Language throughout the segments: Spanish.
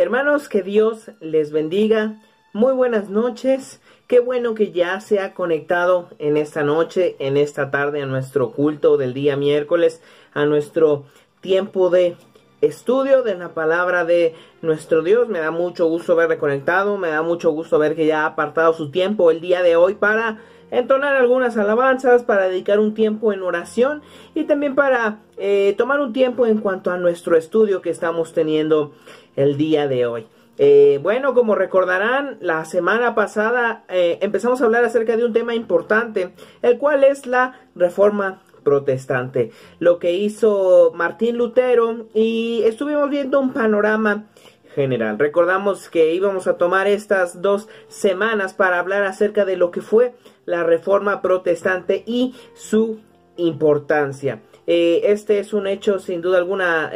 Hermanos, que Dios les bendiga. Muy buenas noches. Qué bueno que ya se ha conectado en esta noche, en esta tarde, a nuestro culto del día miércoles, a nuestro tiempo de estudio de la palabra de nuestro Dios. Me da mucho gusto verle conectado, me da mucho gusto ver que ya ha apartado su tiempo el día de hoy para entonar algunas alabanzas, para dedicar un tiempo en oración y también para eh, tomar un tiempo en cuanto a nuestro estudio que estamos teniendo el día de hoy. Eh, bueno, como recordarán, la semana pasada eh, empezamos a hablar acerca de un tema importante, el cual es la reforma protestante, lo que hizo Martín Lutero y estuvimos viendo un panorama general. Recordamos que íbamos a tomar estas dos semanas para hablar acerca de lo que fue la reforma protestante y su importancia. Eh, este es un hecho sin duda alguna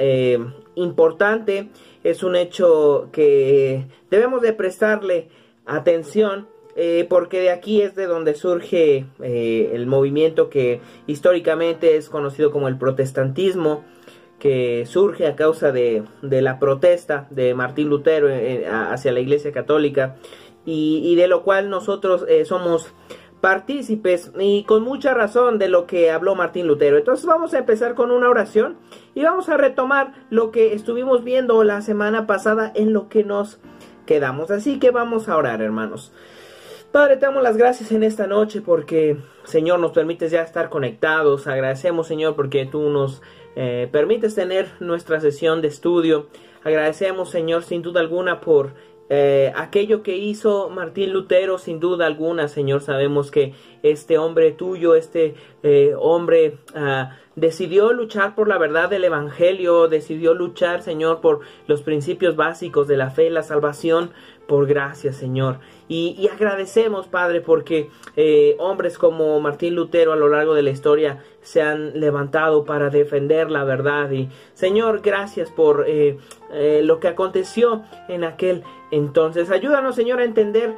importante, es un hecho que debemos de prestarle atención eh, porque de aquí es de donde surge el movimiento que históricamente es conocido como el protestantismo que surge a causa de, la protesta de Martín Lutero hacia la Iglesia Católica y, de lo cual nosotros somos partícipes y con mucha razón de lo que habló Martín Lutero. Entonces vamos a empezar con una oración y vamos a retomar lo que estuvimos viendo la semana pasada en lo que nos quedamos. Así que vamos a orar, hermanos. Padre, te damos las gracias en esta noche porque, Señor, nos permites ya estar conectados. Agradecemos, Señor, porque tú nos eh, permites tener nuestra sesión de estudio. Agradecemos, Señor, sin duda alguna por eh, aquello que hizo Martín Lutero, sin duda alguna, Señor, sabemos que este hombre tuyo, este eh, hombre ah, decidió luchar por la verdad del Evangelio, decidió luchar, Señor, por los principios básicos de la fe, la salvación, por gracia, Señor. Y, agradecemos, Padre, porque eh, hombres como Martín Lutero a lo largo de la historia se han levantado para defender la verdad. Y, Señor, gracias por eh, eh, lo que aconteció en aquel entonces. Ayúdanos, Señor, a entender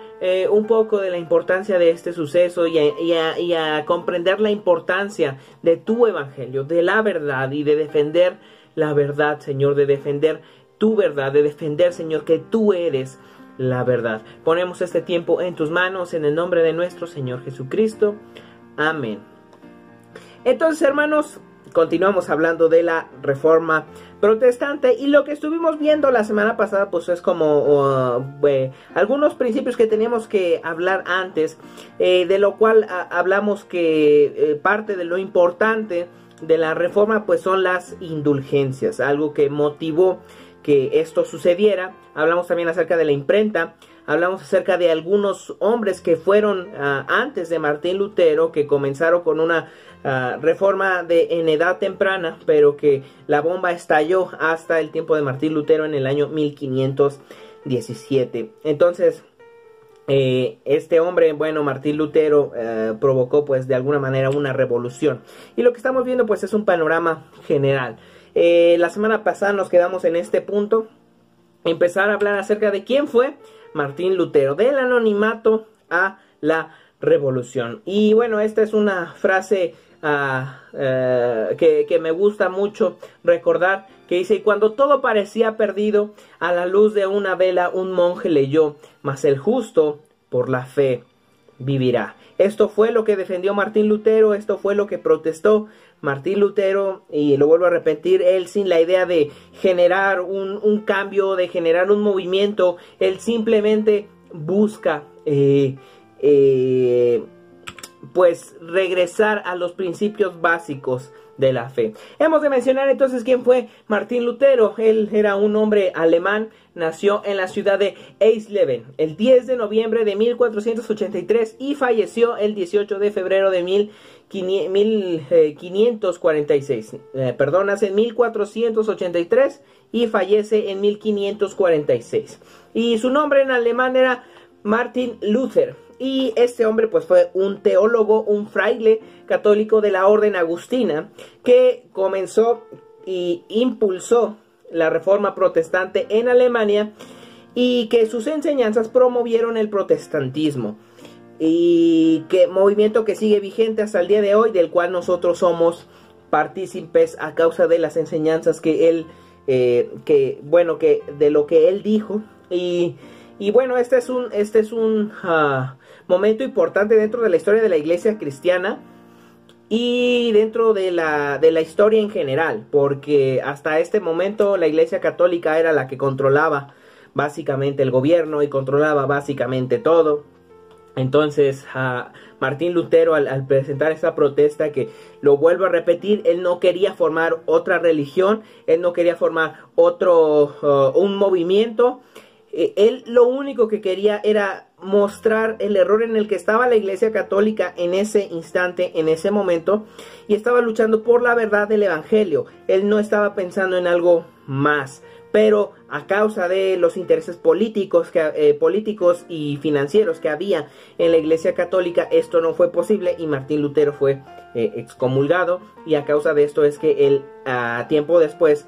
un poco de la importancia de este suceso y y a comprender la importancia de tu evangelio, de la verdad y de defender la verdad, Señor, de defender tu verdad, de defender, Señor, que tú eres la verdad. Ponemos este tiempo en tus manos en el nombre de nuestro Señor Jesucristo. Amén. Entonces, hermanos, continuamos hablando de la reforma protestante y lo que estuvimos viendo la semana pasada pues es como uh, algunos principios que teníamos que hablar antes eh, de lo cual hablamos que eh, parte de lo importante de la reforma pues son las indulgencias algo que motivó que esto sucediera. Hablamos también acerca de la imprenta. Hablamos acerca de algunos hombres que fueron ah, antes de Martín Lutero, que comenzaron con una ah, reforma de, en edad temprana, pero que la bomba estalló hasta el tiempo de Martín Lutero en el año 1517. Entonces, eh, este hombre, bueno, Martín Lutero, eh, provocó pues de alguna manera una revolución. Y lo que estamos viendo pues es un panorama general. Eh, la semana pasada nos quedamos en este punto. Empezar a hablar acerca de quién fue Martín Lutero, del anonimato a la revolución. Y bueno, esta es una frase ah, eh, que, que, me gusta mucho recordar, que dice, cuando todo parecía perdido, a la luz de una vela un monje leyó, mas el justo por la fe vivirá. Esto fue lo que defendió Martín Lutero, esto fue lo que protestó Martín Lutero, y lo vuelvo a repetir, él sin la idea de generar un, cambio, de generar un movimiento, él simplemente busca eh, eh, pues regresar a los principios básicos de la fe. Hemos de mencionar entonces quién fue Martín Lutero. Él era un hombre alemán, nació en la ciudad de Eisleben el 10 de noviembre de 1483 y falleció el 18 de febrero de 1546. Eh, eh, perdón, nace en 1483 y fallece en 1546. Y su nombre en alemán era Martin Luther. Y este hombre pues fue un teólogo, un fraile católico de la orden agustina que comenzó y impulsó la reforma protestante en Alemania y que sus enseñanzas promovieron el protestantismo y que movimiento que sigue vigente hasta el día de hoy del cual nosotros somos partícipes a causa de las enseñanzas que él eh, que, bueno, que de lo que él dijo. Y, y bueno, este es un, este es un ah, momento importante dentro de la historia de la iglesia cristiana y dentro de la, de la historia en general, porque hasta este momento la iglesia católica era la que controlaba básicamente el gobierno y controlaba básicamente todo. Entonces, a Martín Lutero, al, presentar esta protesta, que lo vuelvo a repetir, él no quería formar otra religión, él no quería formar otro, un movimiento, eh, él lo único que quería era mostrar el error en el que estaba la Iglesia Católica en ese instante, en ese momento, y estaba luchando por la verdad del Evangelio. Él no estaba pensando en algo más pero a causa de los intereses políticos, eh, políticos y financieros que había en la Iglesia Católica, esto no fue posible y Martín Lutero fue eh, excomulgado y a causa de esto es que él a tiempo después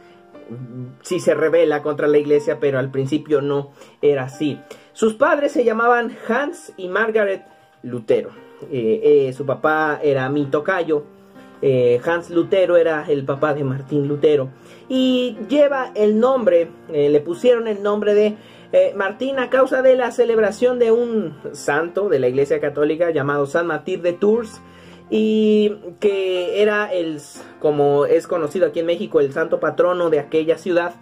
sí se revela contra la Iglesia, pero al principio no era así. Sus padres se llamaban Hans y Margaret Lutero. Eh, su papá era mi tocayo. Hans Lutero era el papá de Martín Lutero y lleva el nombre, eh, le pusieron el nombre de eh, Martín a causa de la celebración de un santo de la Iglesia Católica llamado San Martín de Tours y que era el, como es conocido aquí en México, el santo patrono de aquella ciudad.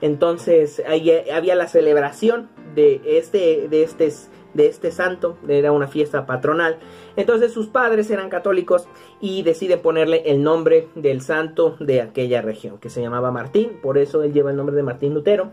Entonces ahí eh, había la celebración de este, de este de este santo, era una fiesta patronal. Entonces sus padres eran católicos y deciden ponerle el nombre del santo de aquella región, que se llamaba Martín, por eso él lleva el nombre de Martín Lutero.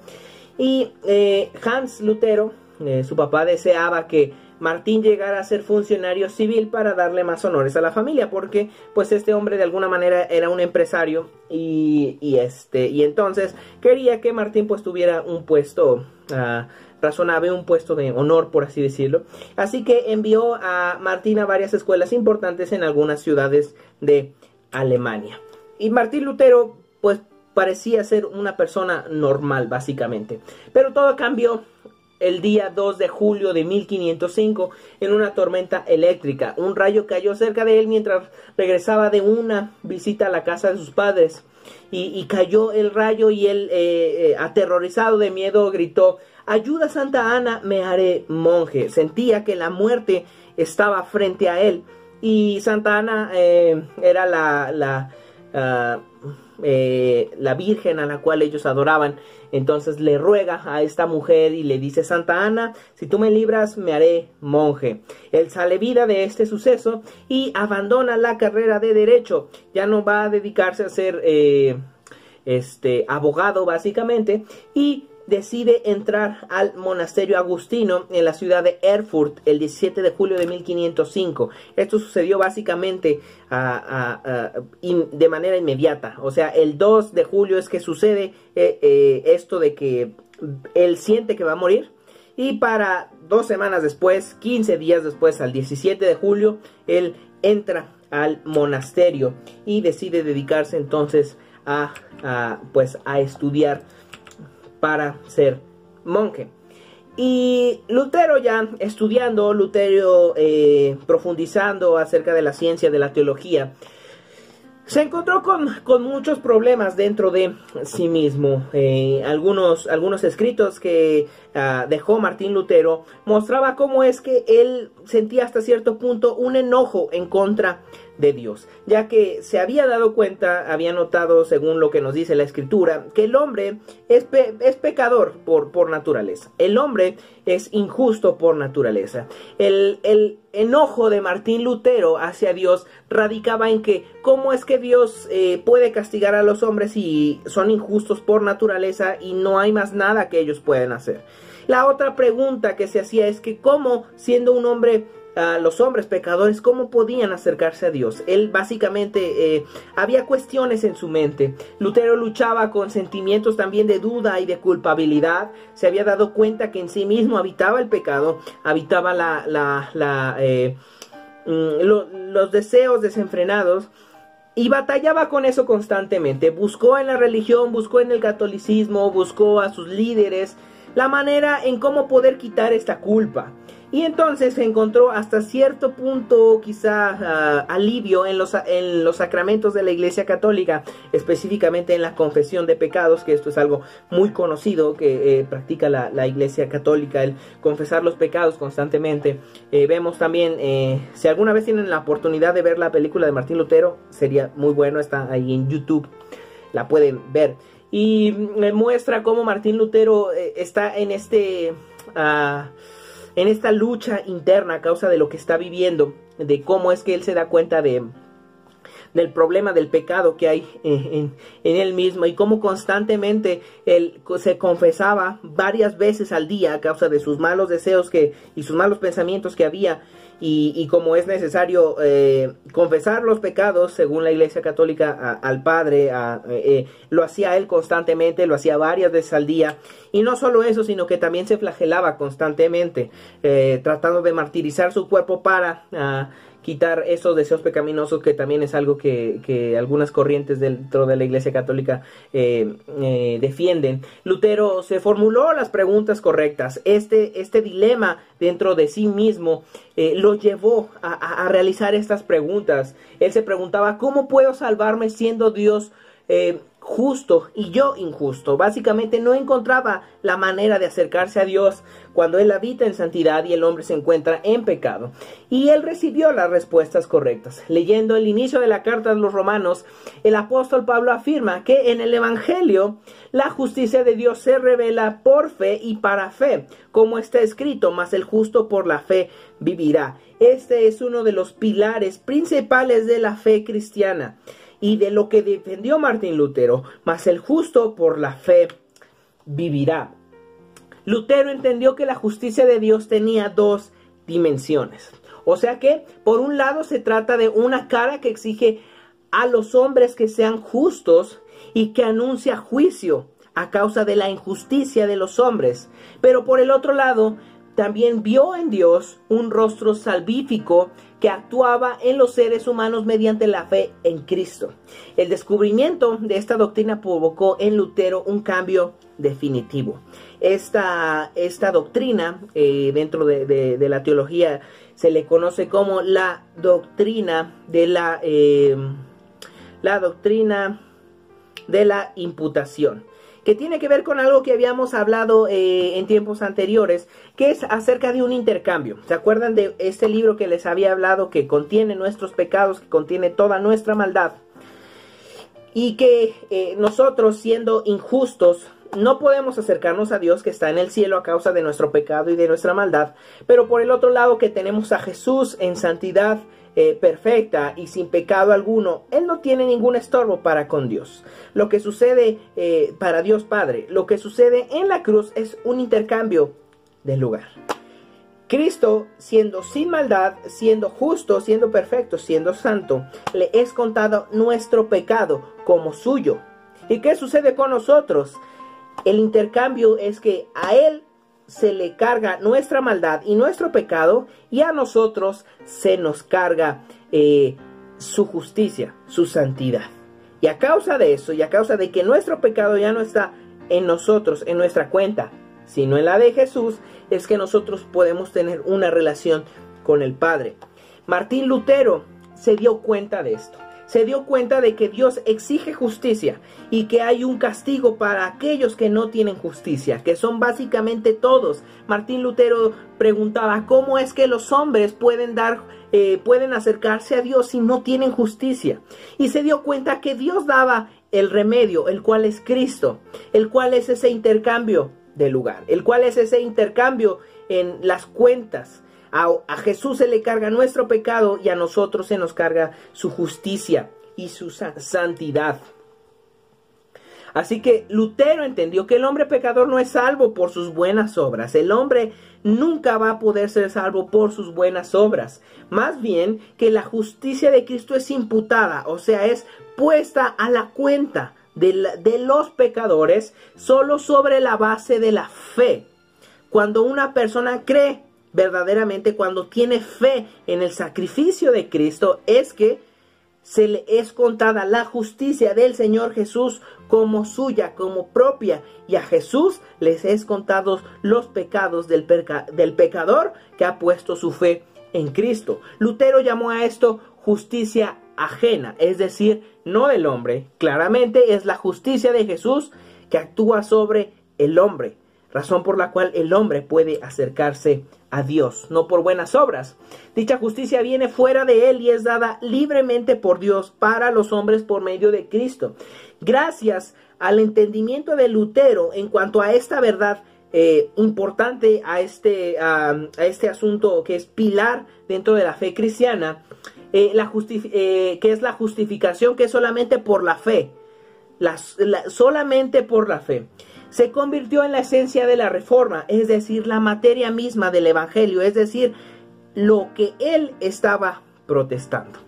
Y eh, Hans Lutero, eh, su papá deseaba que Martín llegara a ser funcionario civil para darle más honores a la familia, porque pues este hombre de alguna manera era un empresario y, este y entonces quería que Martín pues tuviera un puesto uh, razonable, un puesto de honor, por así decirlo. Así que envió a Martín a varias escuelas importantes en algunas ciudades de Alemania. Y Martín Lutero, pues parecía ser una persona normal, básicamente. Pero todo cambió el día 2 de julio de 1505 en una tormenta eléctrica. Un rayo cayó cerca de él mientras regresaba de una visita a la casa de sus padres. Y, cayó el rayo y él, eh, eh, aterrorizado de miedo, gritó, Ayuda Santa Ana, me haré monje. Sentía que la muerte estaba frente a él. Y Santa Ana eh, era la, la, ah, eh, la virgen a la cual ellos adoraban. Entonces le ruega a esta mujer y le dice, Santa Ana, si tú me libras, me haré monje. Él sale vida de este suceso y abandona la carrera de derecho. Ya no va a dedicarse a ser eh, este abogado básicamente y decide entrar al monasterio agustino en la ciudad de Erfurt el 17 de julio de 1505. Esto sucedió básicamente de manera inmediata. O sea, el 2 de julio es que sucede eh, eh, esto de que él siente que va a morir. Y para dos semanas después, 15 días después, al 17 de julio, él entra al monasterio y decide dedicarse entonces a, pues, a estudiar para ser monje. Y Lutero ya estudiando, Lutero eh, profundizando acerca de la ciencia de la teología, se encontró con, con, muchos problemas dentro de sí mismo. Eh, algunos, algunos escritos que ah, dejó Martín Lutero mostraba cómo es que él sentía hasta cierto punto un enojo en contra de Dios, ya que se había dado cuenta, había notado, según lo que nos dice la escritura, que el hombre es, pecador por, naturaleza, el hombre es injusto por naturaleza. El, el, enojo de Martín Lutero hacia Dios radicaba en que cómo es que Dios eh, puede castigar a los hombres si son injustos por naturaleza y no hay más nada que ellos pueden hacer. La otra pregunta que se hacía es que cómo siendo un hombre los hombres pecadores, cómo podían acercarse a Dios. Él básicamente eh, había cuestiones en su mente. Lutero luchaba con sentimientos también de duda y de culpabilidad. Se había dado cuenta que en sí mismo habitaba el pecado, habitaba la, eh, mm, los deseos desenfrenados y batallaba con eso constantemente. Buscó en la religión, buscó en el catolicismo, buscó a sus líderes la manera en cómo poder quitar esta culpa. Y entonces encontró hasta cierto punto quizá ah, alivio en los, en los sacramentos de la Iglesia Católica, específicamente en la confesión de pecados, que esto es algo muy conocido que eh, practica la, Iglesia Católica, el confesar los pecados constantemente. Eh, vemos también, eh, si alguna vez tienen la oportunidad de ver la película de Martín Lutero, sería muy bueno, está ahí en YouTube, la pueden ver. Y muestra cómo Martín Lutero está en este... Ah, en esta lucha interna a causa de lo que está viviendo, de cómo es que él se da cuenta de del problema del pecado que hay en, él mismo y cómo constantemente él se confesaba varias veces al día a causa de sus malos deseos que, y sus malos pensamientos que había y, como es necesario eh, confesar los pecados según la Iglesia Católica al Padre, eh, eh, lo hacía él constantemente, lo hacía varias veces al día y no solo eso, sino que también se flagelaba constantemente, tratando de martirizar su cuerpo para ah, quitar esos deseos pecaminosos, que también es algo que, algunas corrientes dentro de la Iglesia Católica eh, eh, defienden. Lutero se formuló las preguntas correctas. Este, este dilema dentro de sí mismo eh, lo llevó a, a, realizar estas preguntas. Él se preguntaba, ¿cómo puedo salvarme siendo Dios? Justo y yo injusto. Básicamente no encontraba la manera de acercarse a Dios cuando Él habita en santidad y el hombre se encuentra en pecado. Y Él recibió las respuestas correctas. Leyendo el inicio de la carta de los romanos, el apóstol Pablo afirma que en el Evangelio la justicia de Dios se revela por fe y para fe, como está escrito, mas el justo por la fe vivirá. Este es uno de los pilares principales de la fe cristiana y de lo que defendió Martín Lutero, mas el justo por la fe vivirá. Lutero entendió que la justicia de Dios tenía dos dimensiones. O sea que, por un lado, se trata de una cara que exige a los hombres que sean justos y que anuncia juicio a causa de la injusticia de los hombres. Pero por el otro lado, también vio en Dios un rostro salvífico que actuaba en los seres humanos mediante la fe en Cristo. El descubrimiento de esta doctrina provocó en Lutero un cambio definitivo. Esta, esta doctrina, eh, dentro de, la teología, se le conoce como la doctrina de la, eh, la doctrina de la imputación que tiene que ver con algo que habíamos hablado eh, en tiempos anteriores, que es acerca de un intercambio. ¿Se acuerdan de este libro que les había hablado que contiene nuestros pecados, que contiene toda nuestra maldad? Y que eh, nosotros siendo injustos, no podemos acercarnos a Dios que está en el cielo a causa de nuestro pecado y de nuestra maldad, pero por el otro lado que tenemos a Jesús en santidad, eh, perfecta y sin pecado alguno, Él no tiene ningún estorbo para con Dios. Lo que sucede eh, para Dios Padre, lo que sucede en la cruz es un intercambio de lugar. Cristo, siendo sin maldad, siendo justo, siendo perfecto, siendo santo, le es contado nuestro pecado como suyo. ¿Y qué sucede con nosotros? El intercambio es que a Él se le carga nuestra maldad y nuestro pecado y a nosotros se nos carga eh, su justicia, su santidad. Y a causa de eso y a causa de que nuestro pecado ya no está en nosotros, en nuestra cuenta, sino en la de Jesús, es que nosotros podemos tener una relación con el Padre. Martín Lutero se dio cuenta de esto se dio cuenta de que Dios exige justicia y que hay un castigo para aquellos que no tienen justicia, que son básicamente todos. Martín Lutero preguntaba cómo es que los hombres pueden dar, eh, pueden acercarse a Dios si no tienen justicia. Y se dio cuenta que Dios daba el remedio, el cual es Cristo, el cual es ese intercambio de lugar, el cual es ese intercambio en las cuentas a, Jesús se le carga nuestro pecado y a nosotros se nos carga su justicia y su santidad. Así que Lutero entendió que el hombre pecador no es salvo por sus buenas obras. El hombre nunca va a poder ser salvo por sus buenas obras. Más bien que la justicia de Cristo es imputada, o sea, es puesta a la cuenta de, de los pecadores solo sobre la base de la fe. Cuando una persona cree verdaderamente cuando tiene fe en el sacrificio de Cristo es que se le es contada la justicia del Señor Jesús como suya, como propia, y a Jesús les es contados los pecados del, del pecador que ha puesto su fe en Cristo. Lutero llamó a esto justicia ajena, es decir, no del hombre. Claramente es la justicia de Jesús que actúa sobre el hombre, razón por la cual el hombre puede acercarse a Dios, no por buenas obras. Dicha justicia viene fuera de él y es dada libremente por Dios para los hombres por medio de Cristo. Gracias al entendimiento de Lutero en cuanto a esta verdad eh, importante a este, este asunto que es pilar dentro de la fe cristiana, eh, la eh, que es la justificación que es solamente por la fe, solamente por la fe se convirtió en la esencia de la reforma, es decir, la materia misma del Evangelio, es decir, lo que él estaba protestando.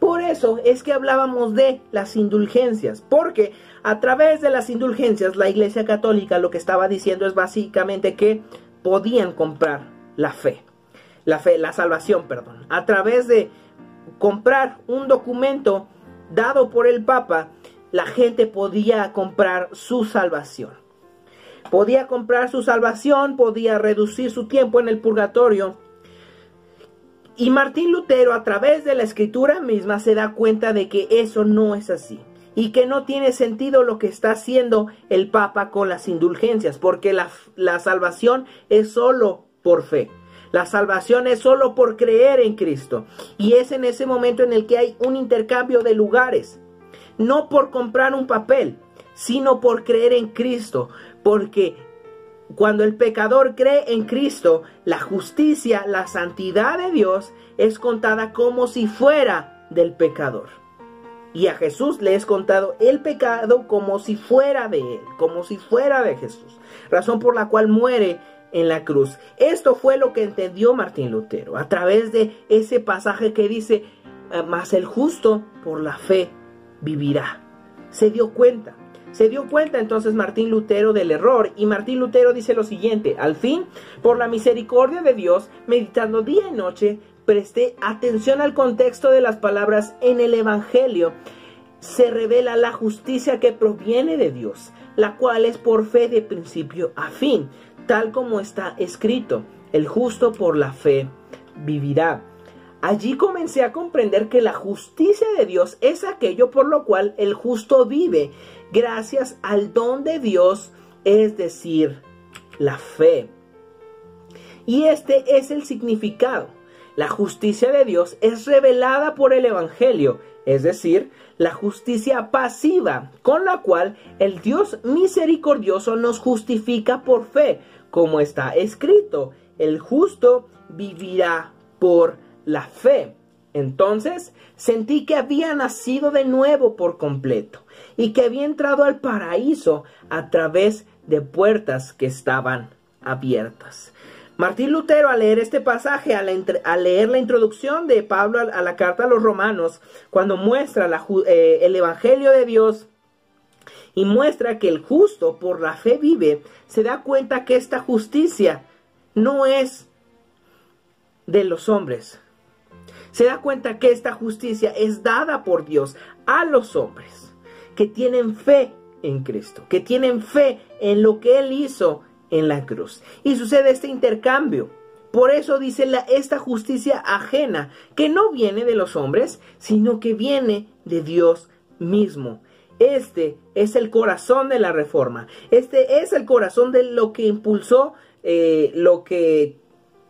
Por eso es que hablábamos de las indulgencias, porque a través de las indulgencias la Iglesia Católica lo que estaba diciendo es básicamente que podían comprar la fe, la fe, la salvación, perdón, a través de comprar un documento dado por el Papa, la gente podía comprar su salvación. Podía comprar su salvación, podía reducir su tiempo en el purgatorio. Y Martín Lutero a través de la escritura misma se da cuenta de que eso no es así y que no tiene sentido lo que está haciendo el Papa con las indulgencias, porque la, la, salvación es solo por fe. La salvación es solo por creer en Cristo. Y es en ese momento en el que hay un intercambio de lugares. No por comprar un papel, sino por creer en Cristo. Porque cuando el pecador cree en Cristo, la justicia, la santidad de Dios es contada como si fuera del pecador. Y a Jesús le es contado el pecado como si fuera de él, como si fuera de Jesús. Razón por la cual muere en la cruz. Esto fue lo que entendió Martín Lutero a través de ese pasaje que dice, mas el justo por la fe vivirá. Se dio cuenta se dio cuenta entonces Martín Lutero del error y Martín Lutero dice lo siguiente, al fin, por la misericordia de Dios, meditando día y noche, presté atención al contexto de las palabras en el Evangelio. Se revela la justicia que proviene de Dios, la cual es por fe de principio a fin, tal como está escrito, el justo por la fe vivirá. Allí comencé a comprender que la justicia de Dios es aquello por lo cual el justo vive, gracias al don de Dios, es decir, la fe. Y este es el significado. La justicia de Dios es revelada por el Evangelio, es decir, la justicia pasiva, con la cual el Dios misericordioso nos justifica por fe, como está escrito, el justo vivirá por la fe. Entonces sentí que había nacido de nuevo por completo y que había entrado al paraíso a través de puertas que estaban abiertas. Martín Lutero al leer este pasaje, al, leer la introducción de Pablo a, la carta a los romanos, cuando muestra eh, el Evangelio de Dios y muestra que el justo por la fe vive, se da cuenta que esta justicia no es de los hombres, se da cuenta que esta justicia es dada por Dios a los hombres que tienen fe en Cristo, que tienen fe en lo que Él hizo en la cruz. Y sucede este intercambio. Por eso dice la, esta justicia ajena, que no viene de los hombres, sino que viene de Dios mismo. Este es el corazón de la reforma. Este es el corazón de lo que impulsó eh, lo que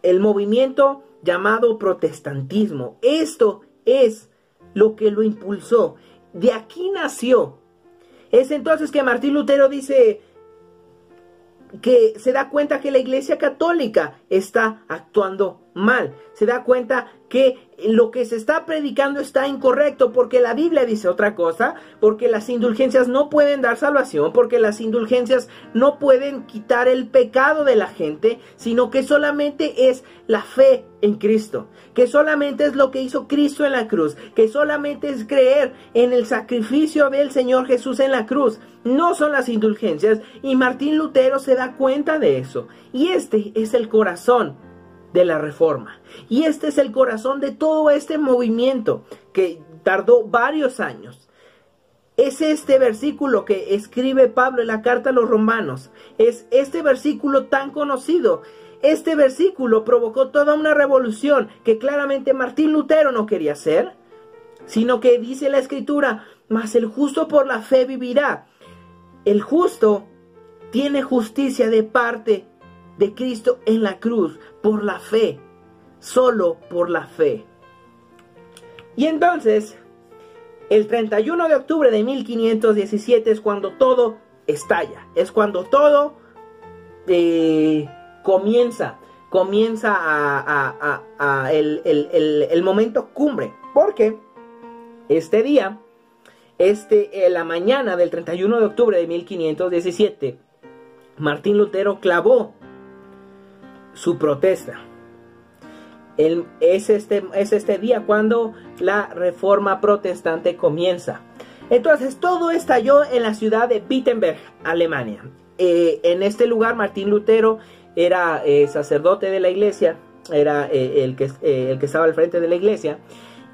el movimiento llamado protestantismo. Esto es lo que lo impulsó. De aquí nació. Es entonces que Martín Lutero dice que se da cuenta que la Iglesia Católica está actuando mal. Se da cuenta que lo que se está predicando está incorrecto porque la Biblia dice otra cosa, porque las indulgencias no pueden dar salvación, porque las indulgencias no pueden quitar el pecado de la gente, sino que solamente es la fe en Cristo, que solamente es lo que hizo Cristo en la cruz, que solamente es creer en el sacrificio del Señor Jesús en la cruz, no son las indulgencias, y Martín Lutero se da cuenta de eso, y este es el corazón de la reforma. Y este es el corazón de todo este movimiento que tardó varios años. Es este versículo que escribe Pablo en la carta a los romanos. Es este versículo tan conocido. Este versículo provocó toda una revolución que claramente Martín Lutero no quería hacer, sino que dice la escritura, mas el justo por la fe vivirá. El justo tiene justicia de parte de Cristo en la cruz por la fe, solo por la fe. Y entonces, el 31 de octubre de 1517 es cuando todo estalla, es cuando todo eh, comienza, comienza a, el, momento cumbre, porque este día, este, la mañana del 31 de octubre de 1517, Martín Lutero clavó su protesta. es, este, es este día cuando la reforma protestante comienza. Entonces todo estalló en la ciudad de Wittenberg, Alemania. Eh, en este lugar Martín Lutero era eh, sacerdote de la iglesia, era eh, el, que, el que estaba al frente de la iglesia.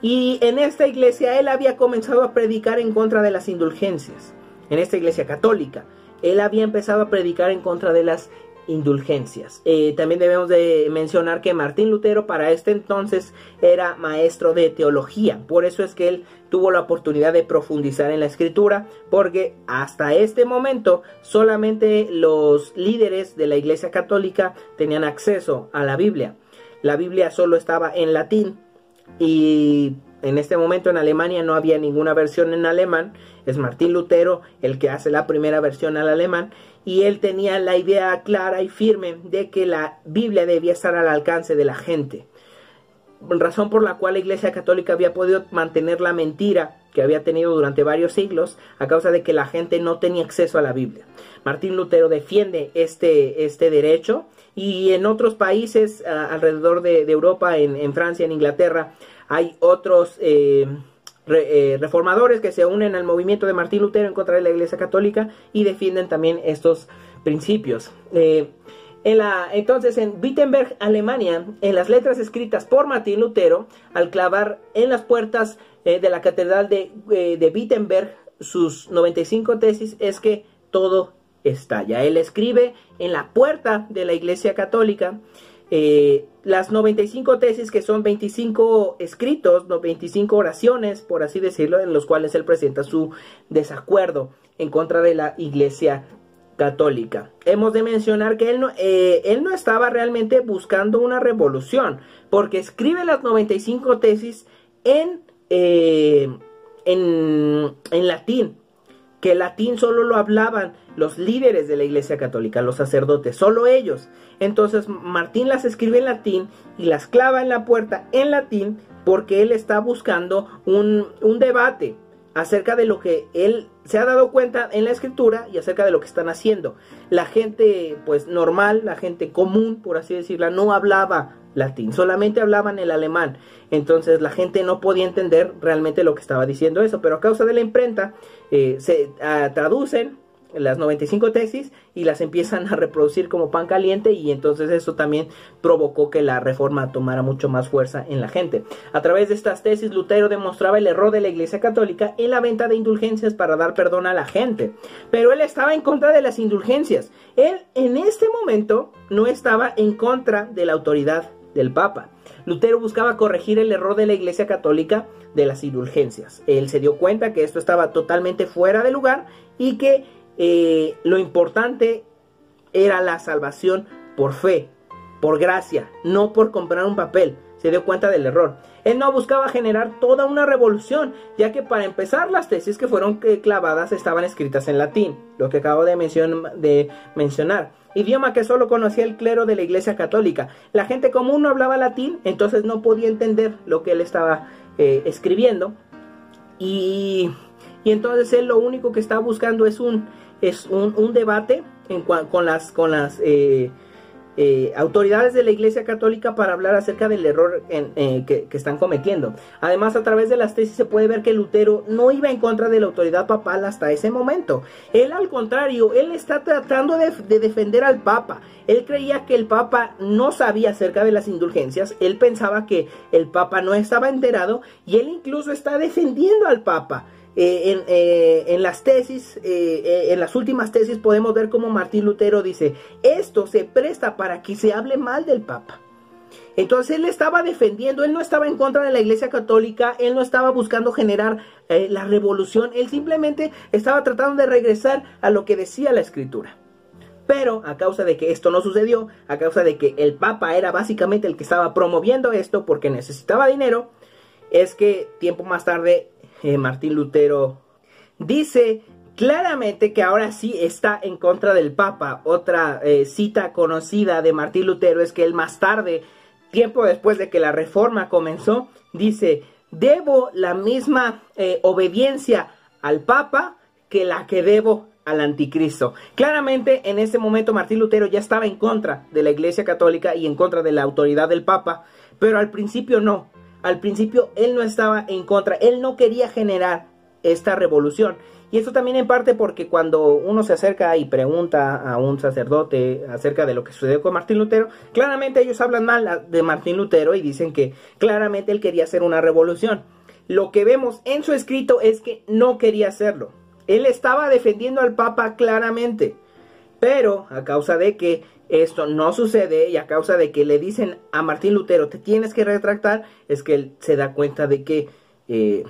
Y en esta iglesia él había comenzado a predicar en contra de las indulgencias. En esta iglesia católica él había empezado a predicar en contra de las indulgencias. Eh, también debemos de mencionar que Martín Lutero para este entonces era maestro de teología, por eso es que él tuvo la oportunidad de profundizar en la escritura, porque hasta este momento solamente los líderes de la Iglesia Católica tenían acceso a la Biblia. La Biblia solo estaba en latín y en este momento en Alemania no había ninguna versión en alemán. Es Martín Lutero el que hace la primera versión al alemán. Y él tenía la idea clara y firme de que la Biblia debía estar al alcance de la gente. Razón por la cual la Iglesia Católica había podido mantener la mentira que había tenido durante varios siglos a causa de que la gente no tenía acceso a la Biblia. Martín Lutero defiende este, este derecho y en otros países alrededor de, Europa, en, Francia, en Inglaterra, hay otros eh, eh, reformadores que se unen al movimiento de Martín Lutero en contra de la Iglesia Católica y defienden también estos principios. Eh, en la, entonces, en Wittenberg, Alemania, en las letras escritas por Martín Lutero, al clavar en las puertas de la catedral de, de Wittenberg sus 95 tesis, es que todo estalla. Él escribe en la puerta de la Iglesia Católica eh, las 95 tesis, que son 25 escritos, 25 oraciones, por así decirlo, en los cuales él presenta su desacuerdo en contra de la iglesia católica. Hemos de mencionar que él no, eh, él no estaba realmente buscando una revolución, porque escribe las 95 tesis en, eh, en, en latín, que el latín solo lo hablaban los líderes de la Iglesia Católica, los sacerdotes, solo ellos. Entonces Martín las escribe en latín y las clava en la puerta en latín porque él está buscando un, un debate acerca de lo que él se ha dado cuenta en la escritura y acerca de lo que están haciendo. La gente pues normal, la gente común, por así decirlo, no hablaba latín, solamente hablaban el alemán. Entonces la gente no podía entender realmente lo que estaba diciendo eso, pero a causa de la imprenta eh, se ah, traducen las 95 tesis y las empiezan a reproducir como pan caliente y entonces eso también provocó que la reforma tomara mucho más fuerza en la gente. A través de estas tesis Lutero demostraba el error de la Iglesia Católica en la venta de indulgencias para dar perdón a la gente, pero él estaba en contra de las indulgencias. Él en este momento no estaba en contra de la autoridad del Papa. Lutero buscaba corregir el error de la Iglesia Católica de las indulgencias. Él se dio cuenta que esto estaba totalmente fuera de lugar y que eh, lo importante era la salvación por fe, por gracia, no por comprar un papel. Se dio cuenta del error. Él no buscaba generar toda una revolución, ya que para empezar las tesis que fueron eh, clavadas estaban escritas en latín, lo que acabo de, mencionar. Idioma que solo conocía el clero de la Iglesia Católica. La gente común no hablaba latín, entonces no podía entender lo que él estaba eh, escribiendo. Y, y entonces él lo único que estaba buscando es un es un, debate con las, con las, eh, eh, autoridades de la Iglesia Católica para hablar acerca del error eh, que, están cometiendo. Además, a través de las tesis se puede ver que Lutero no iba en contra de la autoridad papal hasta ese momento. Él, al contrario, él está tratando de defender al Papa. Él creía que el Papa no sabía acerca de las indulgencias, él pensaba que el Papa no estaba enterado y él incluso está defendiendo al Papa. Eh, eh, en, las tesis, eh, en las últimas tesis podemos ver cómo Martín Lutero dice, esto se presta para que se hable mal del Papa. Entonces él estaba defendiendo, él no estaba en contra de la Iglesia Católica, él no estaba buscando generar la revolución, él simplemente estaba tratando de regresar a lo que decía la Escritura. Pero a causa de que esto no sucedió, a causa de que el Papa era básicamente el que estaba promoviendo esto porque necesitaba dinero, es que tiempo más tarde eh, Martín Lutero dice claramente que ahora sí está en contra del Papa. Otra eh, cita conocida de Martín Lutero es que él más tarde, tiempo después de que la reforma comenzó, dice, debo la misma eh, obediencia al Papa que la que debo al anticristo. Claramente en ese momento Martín Lutero ya estaba en contra de la Iglesia Católica y en contra de la autoridad del Papa, pero al principio no. Al principio él no estaba en contra, él no quería generar esta revolución. Y eso también en parte porque cuando uno se acerca y pregunta a un sacerdote acerca de lo que sucedió con Martín Lutero, claramente ellos hablan mal de Martín Lutero y dicen que claramente él quería hacer una revolución. Lo que vemos en su escrito es que no quería hacerlo. Él estaba defendiendo al Papa claramente. Pero a causa de que esto no sucede y a causa de que le dicen a Martín Lutero te tienes que retractar, es que él se da cuenta de que eh,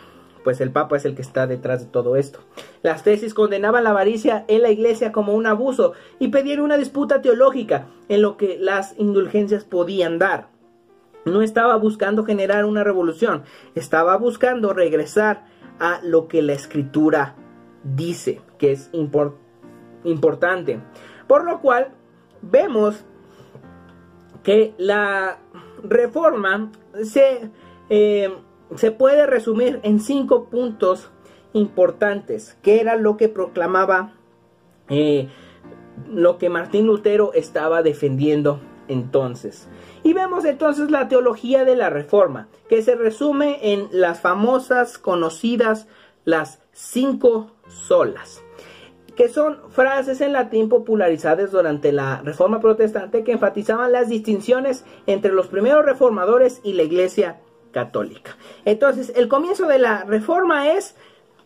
pues el Papa es el que está detrás de todo esto. Las tesis condenaban la avaricia en la iglesia como un abuso y pedían una disputa teológica en lo que las indulgencias podían dar. No estaba buscando generar una revolución, estaba buscando regresar a lo que la escritura dice, que es importante. Por lo cual vemos que la reforma se, eh, se puede resumir en cinco puntos importantes, que era lo que proclamaba eh, lo que Martín Lutero estaba defendiendo entonces. Y vemos entonces la teología de la reforma, que se resume en las famosas, conocidas, las cinco solas que son frases en latín popularizadas durante la Reforma Protestante que enfatizaban las distinciones entre los primeros reformadores y la Iglesia Católica. Entonces, el comienzo de la Reforma es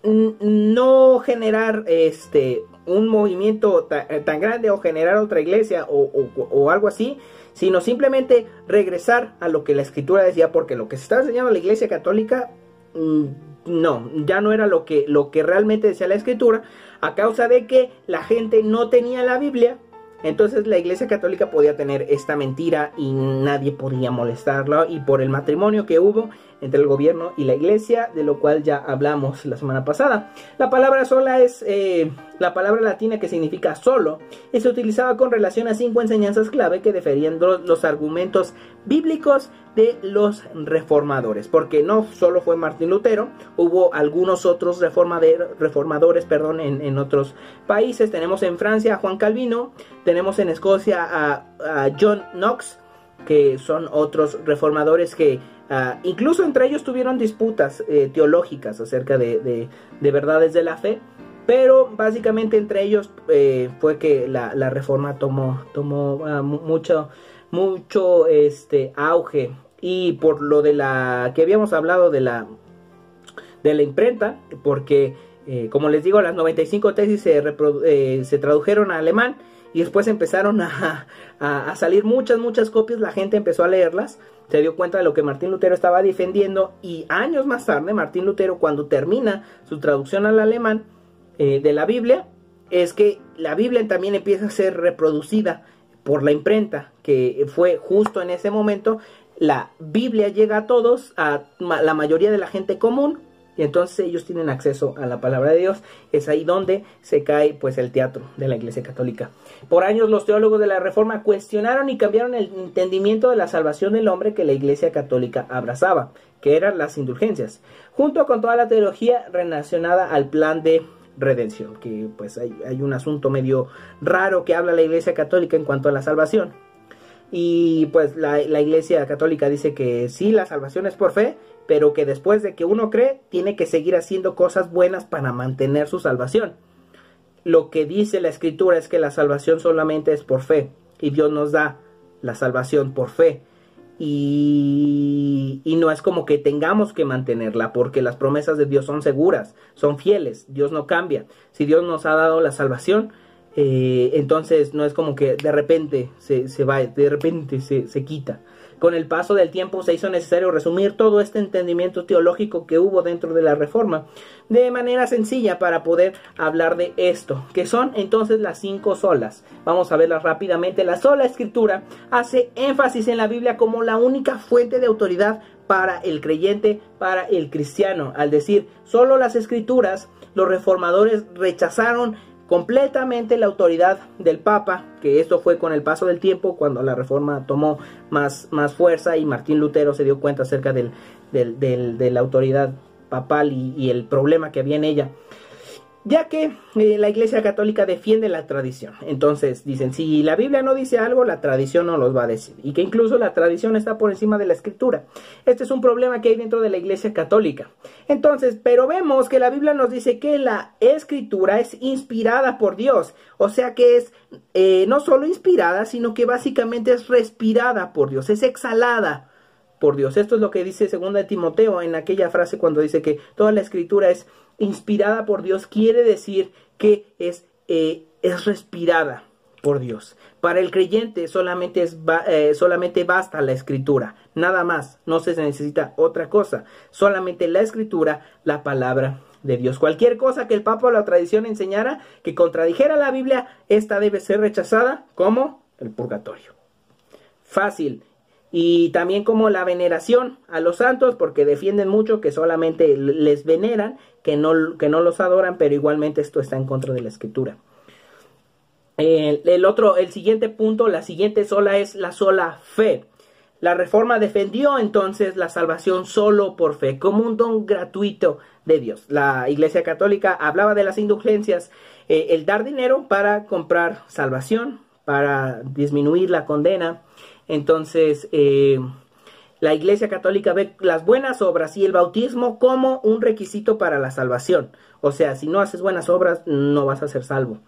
no generar este un movimiento tan grande o generar otra iglesia o, algo así, sino simplemente regresar a lo que la escritura decía, porque lo que se está enseñando la iglesia católica no, ya no era lo que, lo que realmente decía la escritura, a causa de que la gente no tenía la Biblia, entonces la Iglesia Católica podía tener esta mentira y nadie podía molestarla y por el matrimonio que hubo entre el gobierno y la Iglesia, de lo cual ya hablamos la semana pasada. La palabra sola es eh, la palabra latina que significa solo y se utilizaba con relación a cinco enseñanzas clave que deferían los argumentos bíblicos de los reformadores, porque no solo fue Martín Lutero, hubo algunos otros reformadores perdón, en, otros países. Tenemos en Francia a Juan Calvino, tenemos en Escocia a, John Knox, que son otros reformadores que ah, incluso entre ellos tuvieron disputas eh, teológicas acerca de, verdades de la fe. Pero básicamente entre ellos eh, fue que la, reforma tomó, tomó ah, mucho, mucho este auge y por lo de la que habíamos hablado de la imprenta porque eh, como les digo las 95 tesis se, se tradujeron a alemán y después empezaron a, salir muchas muchas copias la gente empezó a leerlas se dio cuenta de lo que Martín Lutero estaba defendiendo y años más tarde Martín Lutero cuando termina su traducción al alemán eh, de la Biblia es que la Biblia también empieza a ser reproducida por la imprenta, que fue justo en ese momento, la Biblia llega a todos, a la mayoría de la gente común, y entonces ellos tienen acceso a la palabra de Dios. Es ahí donde se cae pues el teatro de la Iglesia Católica. Por años los teólogos de la Reforma cuestionaron y cambiaron el entendimiento de la salvación del hombre que la Iglesia Católica abrazaba, que eran las indulgencias, junto con toda la teología relacionada al plan de redención, que pues hay, un asunto medio raro que habla la Iglesia Católica en cuanto a la salvación. Y pues la, Iglesia Católica dice que sí, la salvación es por fe, pero que después de que uno cree, tiene que seguir haciendo cosas buenas para mantener su salvación. Lo que dice la Escritura es que la salvación solamente es por fe, y Dios nos da la salvación por fe. Y, y, no es como que tengamos que mantenerla, porque las promesas de Dios son seguras, son fieles, Dios no cambia. Si Dios nos ha dado la salvación, eh, entonces no es como que de repente se, se va, de repente se, se quita. Con el paso del tiempo se hizo necesario resumir todo este entendimiento teológico que hubo dentro de la Reforma de manera sencilla para poder hablar de esto, que son entonces las cinco solas. Vamos a verlas rápidamente. La sola escritura hace énfasis en la Biblia como la única fuente de autoridad para el creyente, para el cristiano. Al decir solo las escrituras, los reformadores rechazaron completamente la autoridad del Papa, que esto fue con el paso del tiempo, cuando la reforma tomó más, más fuerza y Martín Lutero se dio cuenta acerca del, de la autoridad papal y el problema que había en ella ya que eh, la Iglesia Católica defiende la tradición. Entonces dicen, si la Biblia no dice algo, la tradición no los va a decir. Y que incluso la tradición está por encima de la escritura. Este es un problema que hay dentro de la Iglesia Católica. Entonces, pero vemos que la Biblia nos dice que la escritura es inspirada por Dios. O sea que es eh, no solo inspirada, sino que básicamente es respirada por Dios, es exhalada por Dios. Esto es lo que dice 2 Timoteo en aquella frase cuando dice que toda la escritura es inspirada por Dios quiere decir que es, eh, es respirada por Dios. Para el creyente solamente, es, eh, solamente basta la escritura, nada más, no se necesita otra cosa, solamente la escritura, la palabra de Dios. Cualquier cosa que el Papa o la tradición enseñara que contradijera la Biblia, esta debe ser rechazada como el purgatorio. Fácil, y también como la veneración a los santos, porque defienden mucho que solamente les veneran, que no, que no los adoran, pero igualmente esto está en contra de la escritura. El, otro, el siguiente punto, la siguiente sola es la sola fe. La reforma defendió entonces la salvación solo por fe, como un don gratuito de Dios. La Iglesia Católica hablaba de las indulgencias, eh, el dar dinero para comprar salvación, para disminuir la condena, entonces, eh, la Iglesia Católica ve las buenas obras y el bautismo como un requisito para la salvación. O sea, si no haces buenas obras, no vas a ser salvo.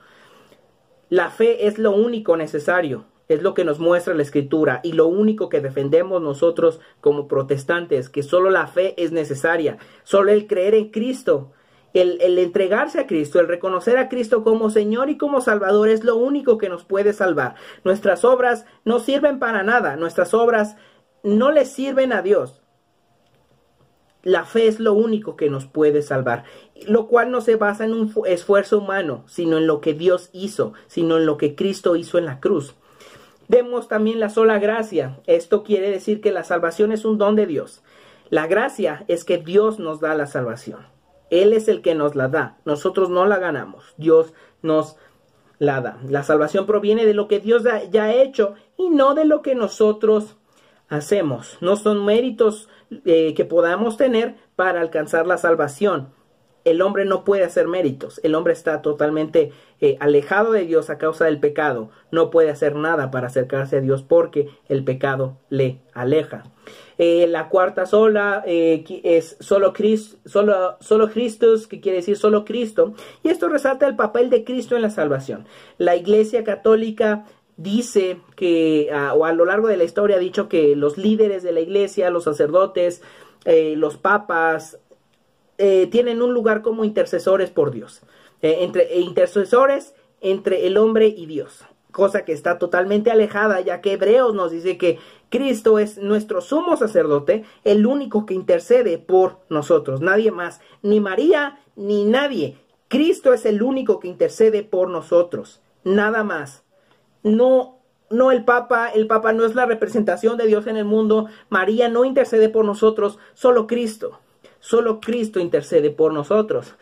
La fe es lo único necesario, es lo que nos muestra la Escritura y lo único que defendemos nosotros como protestantes, que solo la fe es necesaria, solo el creer en Cristo el, entregarse a Cristo, el reconocer a Cristo como Señor y como Salvador es lo único que nos puede salvar. Nuestras obras no sirven para nada, nuestras obras no le sirven a Dios. La fe es lo único que nos puede salvar, lo cual no se basa en un esfuerzo humano, sino en lo que Dios hizo, sino en lo que Cristo hizo en la cruz. Demos también la sola gracia. Esto quiere decir que la salvación es un don de Dios. La gracia es que Dios nos da la salvación. Él es el que nos la da. Nosotros no la ganamos. Dios nos la da. La salvación proviene de lo que Dios ya ha hecho y no de lo que nosotros hacemos. No son méritos eh, que podamos tener para alcanzar la salvación. El hombre no puede hacer méritos. El hombre está totalmente eh, alejado de Dios a causa del pecado. No puede hacer nada para acercarse a Dios porque el pecado le aleja. Eh, la cuarta sola es solo, Cristo, solo, solo que quiere decir solo Cristo. Y esto resalta el papel de Cristo en la salvación. La Iglesia Católica dice que, ah, o a lo largo de la historia ha dicho que los líderes de la Iglesia, los sacerdotes, eh, los papas, tienen un lugar como intercesores por Dios. entre e intercesores entre el hombre y Dios cosa que está totalmente alejada, ya que Hebreos nos dice que Cristo es nuestro sumo sacerdote, el único que intercede por nosotros, nadie más, ni María, ni nadie. Cristo es el único que intercede por nosotros, nada más. No no el Papa, el Papa no es la representación de Dios en el mundo, María no intercede por nosotros, solo Cristo, solo Cristo intercede por nosotros.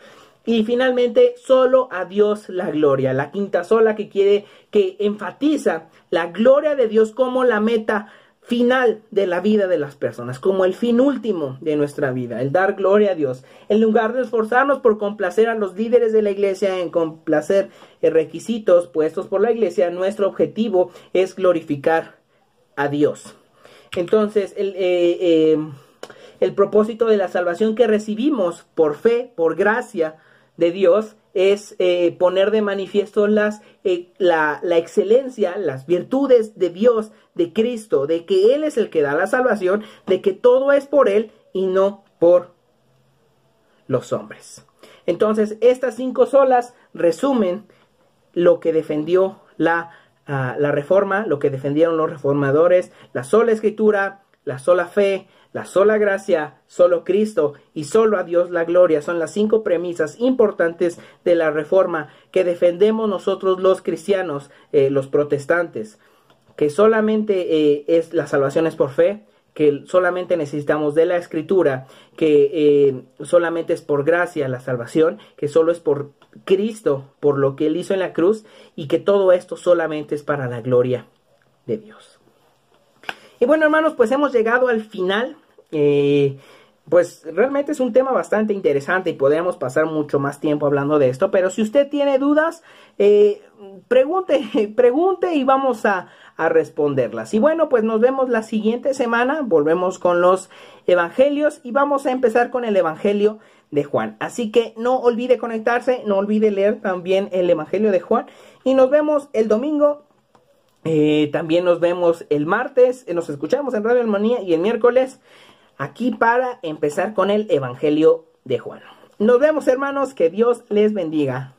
Y finalmente, solo a Dios la gloria. La quinta sola que quiere, que enfatiza la gloria de Dios como la meta final de la vida de las personas, como el fin último de nuestra vida, el dar gloria a Dios. En lugar de esforzarnos por complacer a los líderes de la iglesia, en complacer requisitos puestos por la iglesia, nuestro objetivo es glorificar a Dios. Entonces, el, eh, eh, el propósito de la salvación que recibimos por fe, por gracia de Dios, es eh, poner de manifiesto las, la, la, excelencia, las virtudes de Dios, de Cristo, de que Él es el que da la salvación, de que todo es por Él y no por los hombres. Entonces, estas cinco solas resumen lo que defendió la la reforma, lo que defendieron los reformadores, la sola escritura, la sola fe, la sola gracia, solo Cristo y solo a Dios la gloria son las cinco premisas importantes de la reforma que defendemos nosotros los cristianos, eh, los protestantes, que solamente eh, es la salvación es por fe, que solamente necesitamos de la escritura, que eh, solamente es por gracia la salvación, que solo es por Cristo, por lo que Él hizo en la cruz, y que todo esto solamente es para la gloria de Dios. Y bueno, hermanos, pues hemos llegado al final. Eh, pues realmente es un tema bastante interesante y podríamos pasar mucho más tiempo hablando de esto, pero si usted tiene dudas, eh, pregunte, pregunte y vamos a, a responderlas. Y bueno, pues nos vemos la siguiente semana, volvemos con los evangelios y vamos a empezar con el evangelio de Juan. Así que no olvide conectarse, no olvide leer también el evangelio de Juan y nos vemos el domingo. Eh, también nos vemos el martes, nos escuchamos en Radio Armonía y el miércoles aquí para empezar con el evangelio de Juan. Nos vemos hermanos, que Dios les bendiga.